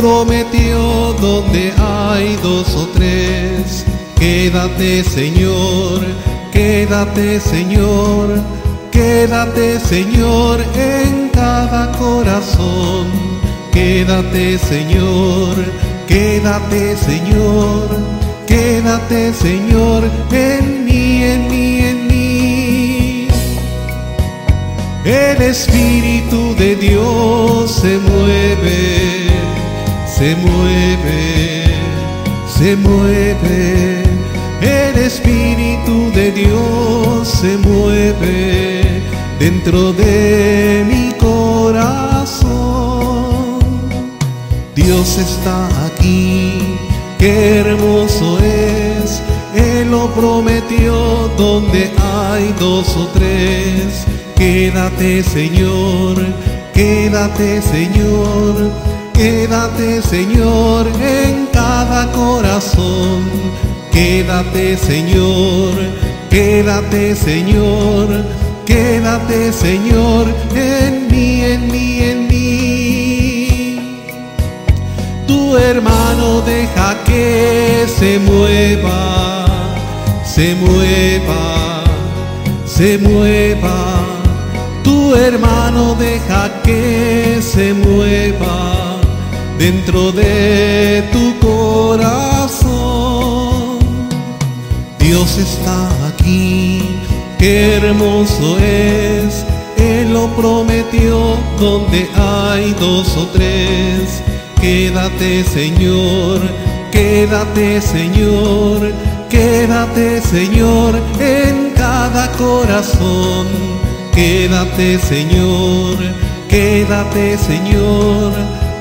prometió donde hay dos o tres. Quédate Señor, quédate Señor, quédate Señor en cada corazón. Quédate Señor, quédate Señor, quédate Señor en mí, en mí, en mí. El Espíritu de Dios se mueve, se mueve, se mueve. El Espíritu de Dios se mueve dentro de mi corazón. Dios está aquí, qué hermoso es. Él lo prometió donde hay dos o tres. Quédate Señor, quédate Señor, quédate Señor en cada corazón. Quédate Señor, quédate Señor, quédate Señor en mí, en mí, en mí. Tu hermano deja que se mueva, se mueva, se mueva. Tu hermano deja que se mueva dentro de tu corazón. Dios está aquí, qué hermoso es. Él lo prometió donde hay dos o tres. Quédate Señor, quédate Señor, quédate Señor en cada corazón. Quédate Señor, quédate Señor,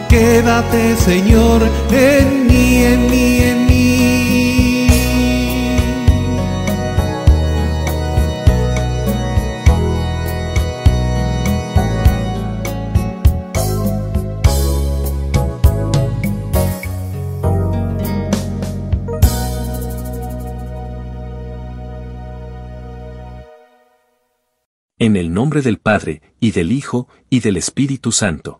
quédate Señor en mí, en mí, en mí. En el nombre del Padre, y del Hijo, y del Espíritu Santo.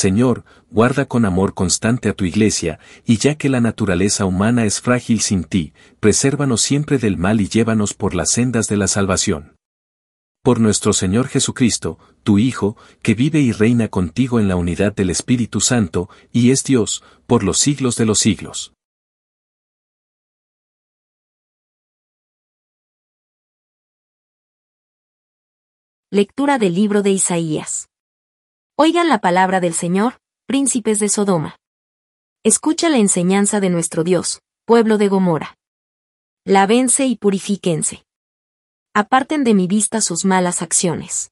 Señor, guarda con amor constante a tu iglesia, y ya que la naturaleza humana es frágil sin ti, presérvanos siempre del mal y llévanos por las sendas de la salvación. Por nuestro Señor Jesucristo, tu Hijo, que vive y reina contigo en la unidad del Espíritu Santo, y es Dios, por los siglos de los siglos. Lectura del libro de Isaías. Oigan la palabra del Señor, príncipes de Sodoma. Escucha la enseñanza de nuestro Dios, pueblo de Gomorra. Lávense y purifíquense. Aparten de mi vista sus malas acciones.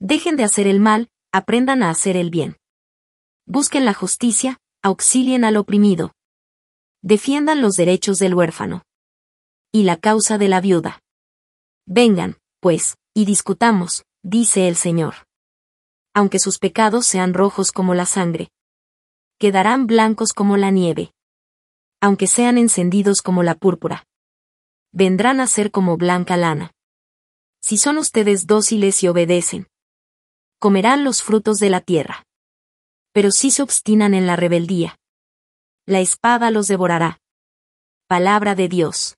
Dejen de hacer el mal, aprendan a hacer el bien. Busquen la justicia, auxilien al oprimido. Defiendan los derechos del huérfano. Y la causa de la viuda. Vengan, pues, y discutamos, dice el Señor. Aunque sus pecados sean rojos como la sangre, quedarán blancos como la nieve. Aunque sean encendidos como la púrpura, vendrán a ser como blanca lana. Si son ustedes dóciles y obedecen, comerán los frutos de la tierra. Pero si se obstinan en la rebeldía, la espada los devorará. Palabra de Dios.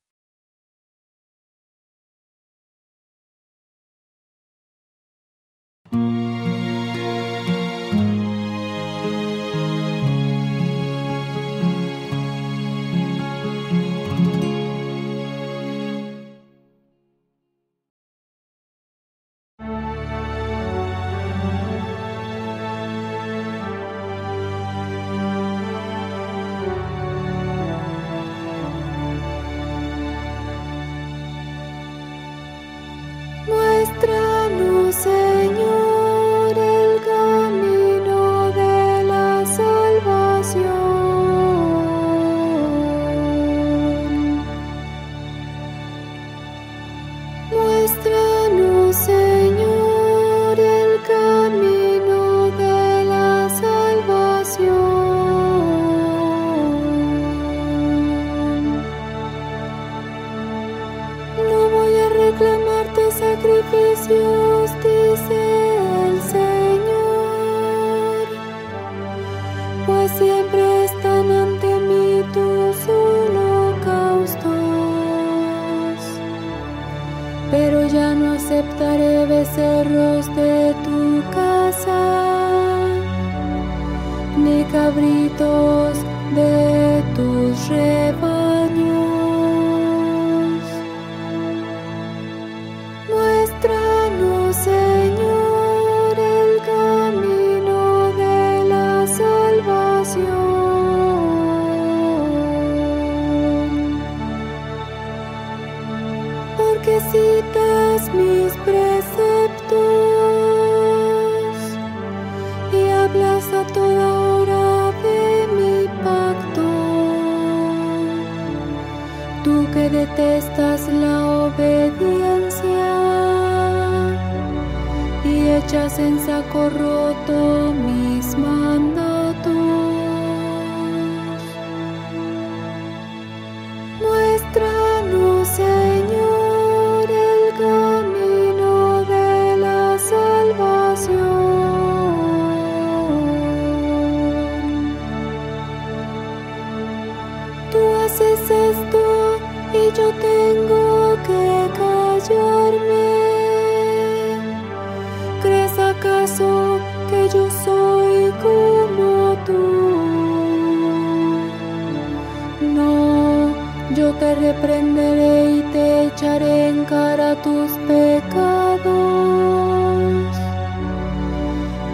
Yo te reprenderé y te echaré en cara tus pecados.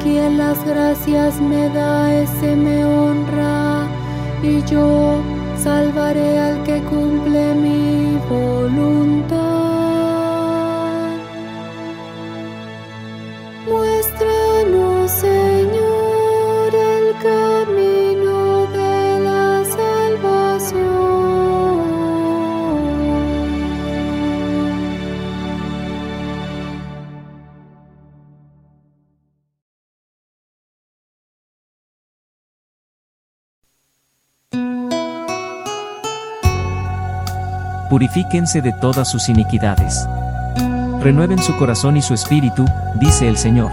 Quien las gracias me da, ese me honra, y yo salvaré al que cumple mi voluntad. Purifíquense de todas sus iniquidades. Renueven su corazón y su espíritu, dice el Señor.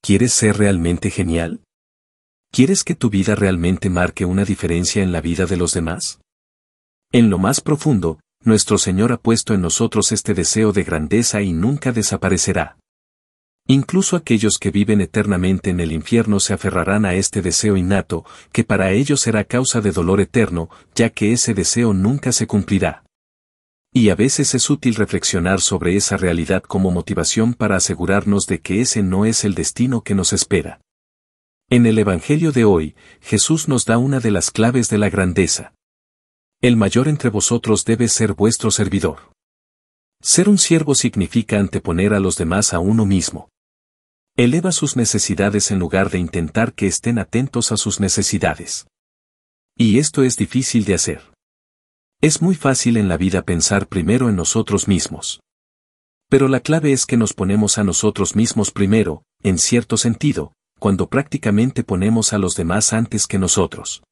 ¿Quieres ser realmente genial? ¿Quieres que tu vida realmente marque una diferencia en la vida de los demás? En lo más profundo, nuestro Señor ha puesto en nosotros este deseo de grandeza y nunca desaparecerá. Incluso aquellos que viven eternamente en el infierno se aferrarán a este deseo innato, que para ellos será causa de dolor eterno, ya que ese deseo nunca se cumplirá. Y a veces es útil reflexionar sobre esa realidad como motivación para asegurarnos de que ese no es el destino que nos espera. En el Evangelio de hoy, Jesús nos da una de las claves de la grandeza. El mayor entre vosotros debe ser vuestro servidor. Ser un siervo significa anteponer a los demás a uno mismo. Eleva sus necesidades en lugar de intentar que estén atentos a sus necesidades. Y esto es difícil de hacer. Es muy fácil en la vida pensar primero en nosotros mismos. Pero la clave es que nos ponemos a nosotros mismos primero, en cierto sentido, cuando prácticamente ponemos a los demás antes que nosotros.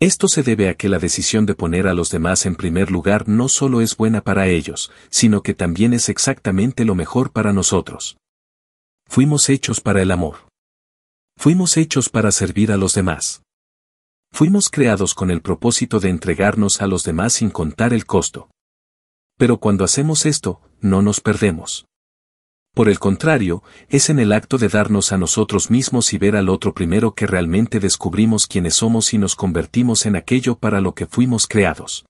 Esto se debe a que la decisión de poner a los demás en primer lugar no solo es buena para ellos, sino que también es exactamente lo mejor para nosotros. Fuimos hechos para el amor. Fuimos hechos para servir a los demás. Fuimos creados con el propósito de entregarnos a los demás sin contar el costo. Pero cuando hacemos esto, no nos perdemos. Por el contrario, es en el acto de darnos a nosotros mismos y ver al otro primero que realmente descubrimos quiénes somos y nos convertimos en aquello para lo que fuimos creados.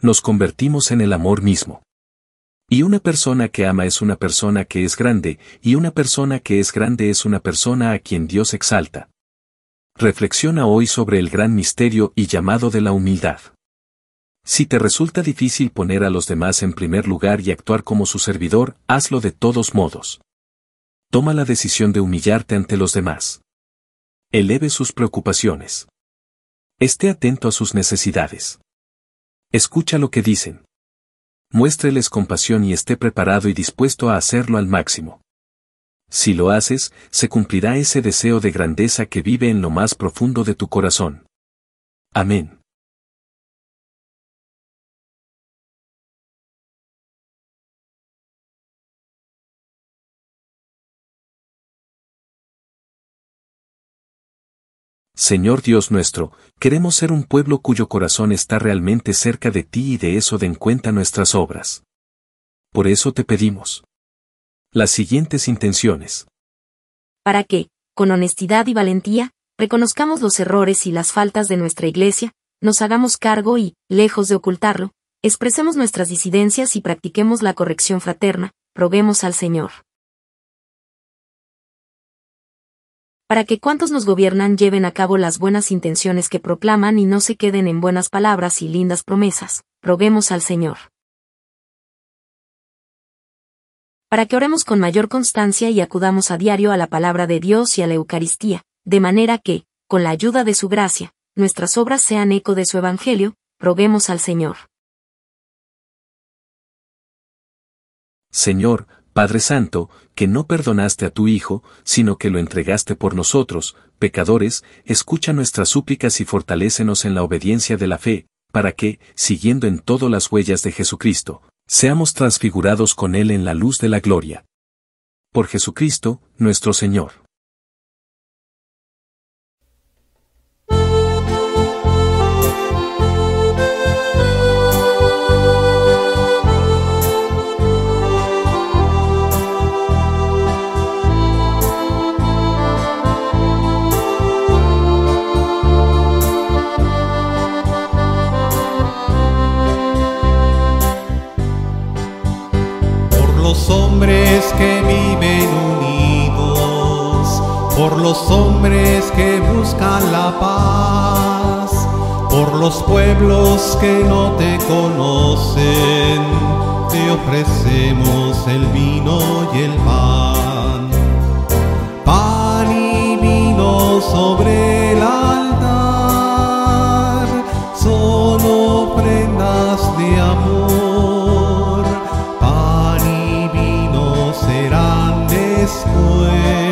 Nos convertimos en el amor mismo. Y una persona que ama es una persona que es grande, y una persona que es grande es una persona a quien Dios exalta. Reflexiona hoy sobre el gran misterio y llamado de la humildad. Si te resulta difícil poner a los demás en primer lugar y actuar como su servidor, hazlo de todos modos. Toma la decisión de humillarte ante los demás. Eleve sus preocupaciones. Esté atento a sus necesidades. Escucha lo que dicen. Muéstreles compasión y esté preparado y dispuesto a hacerlo al máximo. Si lo haces, se cumplirá ese deseo de grandeza que vive en lo más profundo de tu corazón. Amén. Señor Dios nuestro, queremos ser un pueblo cuyo corazón está realmente cerca de ti y de eso den cuenta nuestras obras. Por eso te pedimos las siguientes intenciones. Para que, con honestidad y valentía, reconozcamos los errores y las faltas de nuestra Iglesia, nos hagamos cargo y, lejos de ocultarlo, expresemos nuestras disidencias y practiquemos la corrección fraterna, roguemos al Señor. Para que cuantos nos gobiernan lleven a cabo las buenas intenciones que proclaman y no se queden en buenas palabras y lindas promesas, roguemos al Señor. Para que oremos con mayor constancia y acudamos a diario a la palabra de Dios y a la Eucaristía, de manera que, con la ayuda de su gracia, nuestras obras sean eco de su Evangelio, roguemos al Señor. Señor, Padre Santo, que no perdonaste a tu Hijo, sino que lo entregaste por nosotros, pecadores, escucha nuestras súplicas y fortalécenos en la obediencia de la fe, para que, siguiendo en todo las huellas de Jesucristo, seamos transfigurados con Él en la luz de la gloria. Por Jesucristo, nuestro Señor. Los hombres que buscan la paz, por los pueblos que no te conocen, te ofrecemos el vino y el pan. Pan y vino sobre el altar, son ofrendas de amor. Pan y vino serán después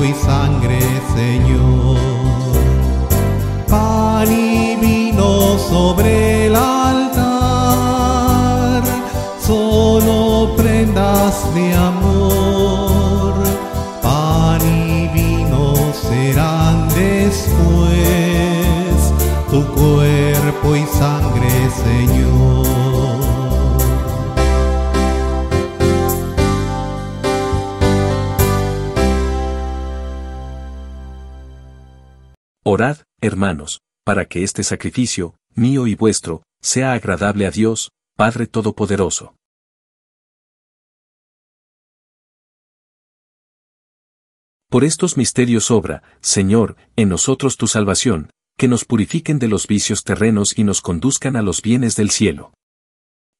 Cuerpo y sangre, Señor. Pan y vino sobre el altar, son ofrendas de amor. Hermanos, para que este sacrificio, mío y vuestro, sea agradable a Dios, Padre Todopoderoso. Por estos misterios obra, Señor, en nosotros tu salvación, que nos purifiquen de los vicios terrenos y nos conduzcan a los bienes del cielo.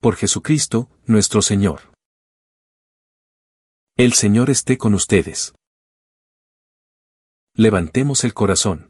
Por Jesucristo, nuestro Señor. El Señor esté con ustedes. Levantemos el corazón.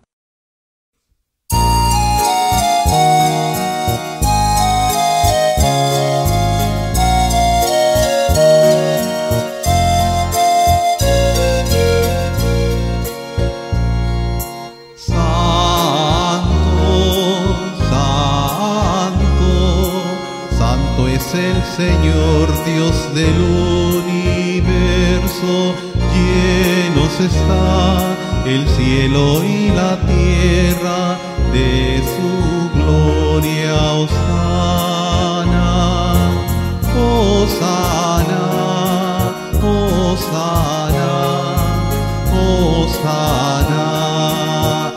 del universo, llenos está el cielo y la tierra de su gloria. Osana, Osana, Osana, Osana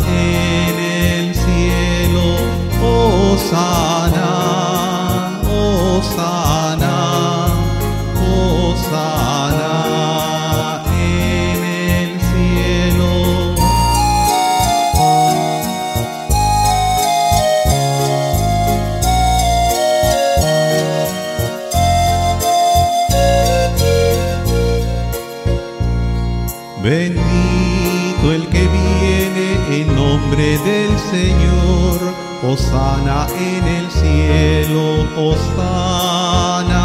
en el cielo, Osana. Señor, Osana en el cielo, Osana,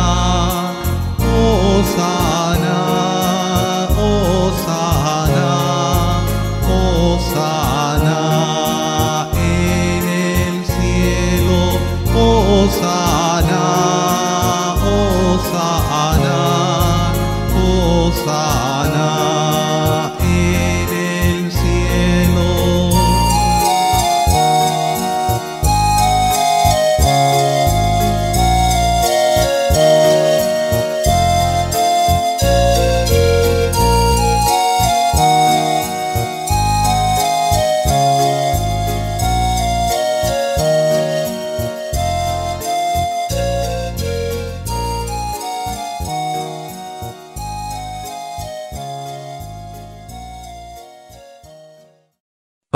Osana,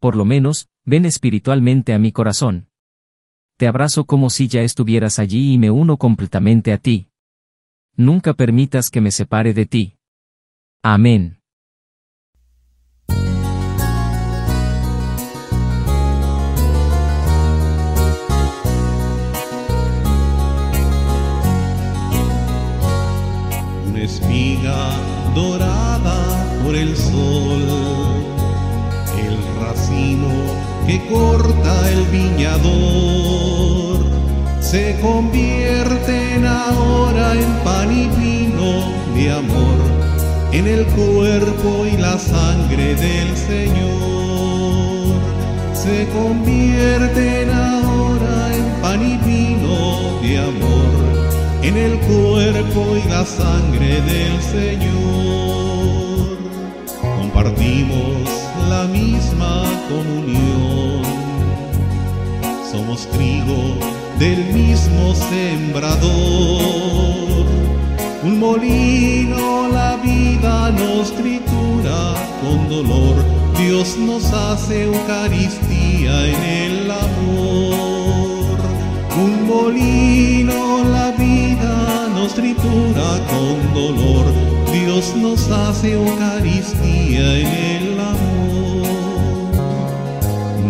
por lo menos, ven espiritualmente a mi corazón. Te abrazo como si ya estuvieras allí y me uno completamente a ti. Nunca permitas que me separe de ti. Amén. Una espiga dorada por el sol que corta el viñador se convierten ahora en pan y vino de amor, en el cuerpo y la sangre del Señor. Se convierten ahora en pan y vino de amor, en el cuerpo y la sangre del Señor. Compartimos la misma comunión, somos trigo del mismo sembrador. Un molino la vida nos tritura con dolor, Dios nos hace Eucaristía en el amor. Un molino la vida nos tritura con dolor, Dios nos hace Eucaristía en el amor.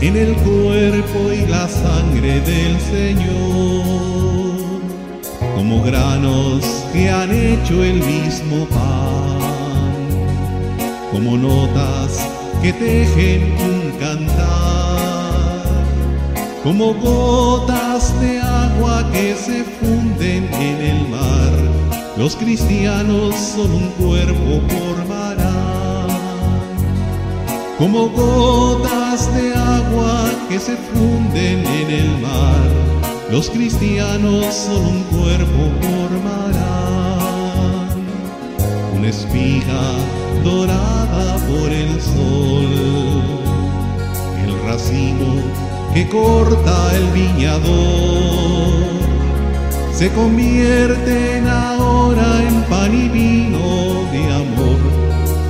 en el cuerpo y la sangre del Señor, como granos que han hecho el mismo pan, como notas que tejen un cantar, como gotas de agua que se funden en el mar, los cristianos son un cuerpo formarán, como gotas de agua que se funden en el mar, los cristianos son un cuerpo formarán, una espiga dorada por el sol, el racimo que corta el viñador, se convierten ahora en pan y vino de amor,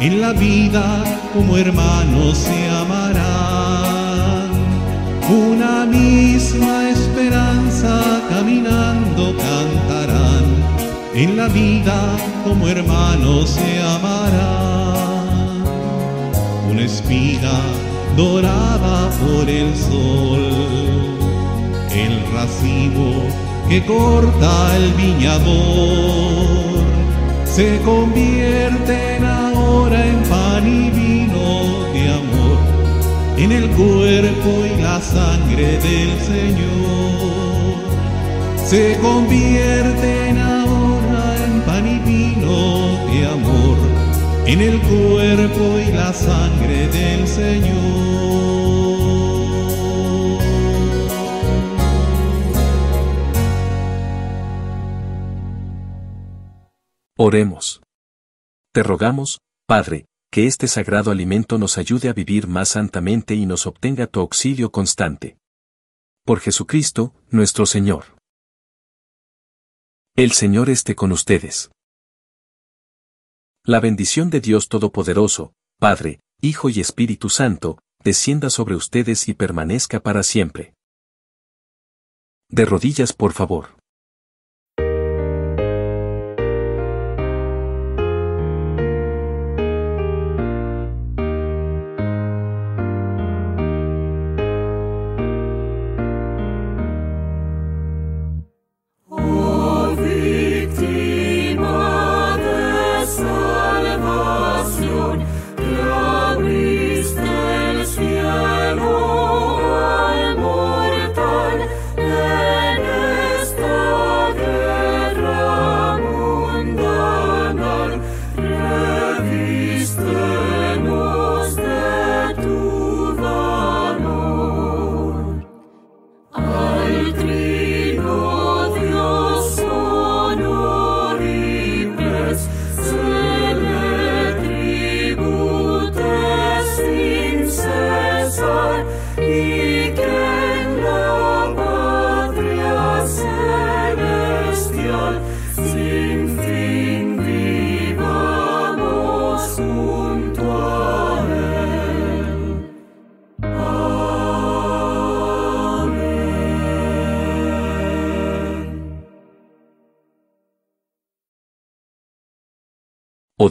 en la vida como hermanos se amarán. Una misma esperanza caminando cantarán, en la vida como hermanos se amarán. Una espiga dorada por el sol, el racimo que corta el viñador, se convierten ahora en pan y vino de amor, en el cuerpo y la sangre del Señor, se convierten ahora en pan y vino de amor, en el cuerpo y la sangre del Señor. Oremos. Te rogamos, Padre, que este sagrado alimento nos ayude a vivir más santamente y nos obtenga tu auxilio constante. Por Jesucristo, nuestro Señor. El Señor esté con ustedes. La bendición de Dios Todopoderoso, Padre, Hijo y Espíritu Santo, descienda sobre ustedes y permanezca para siempre. De rodillas, por favor.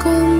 조금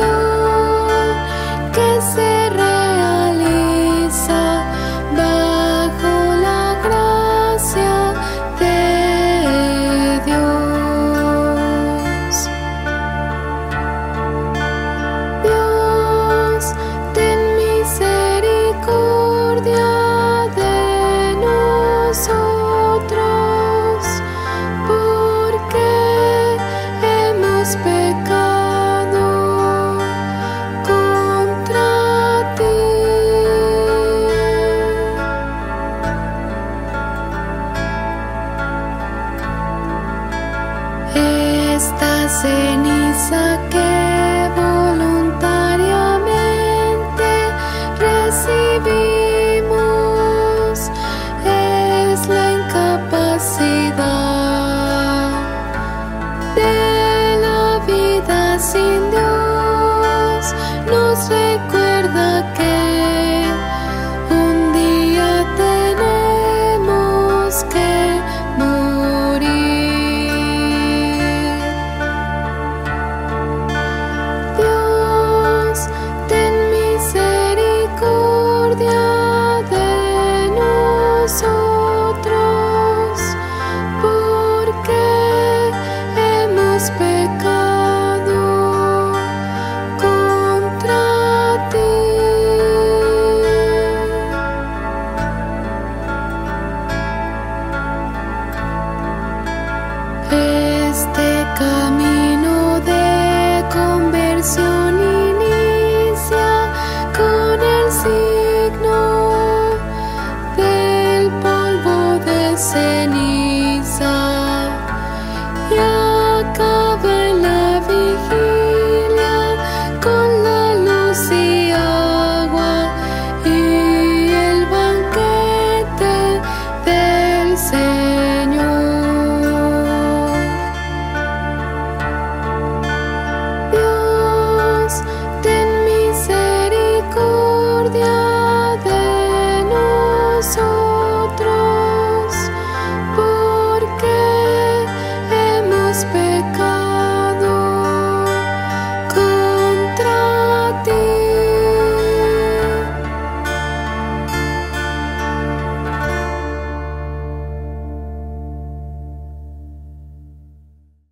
soul. say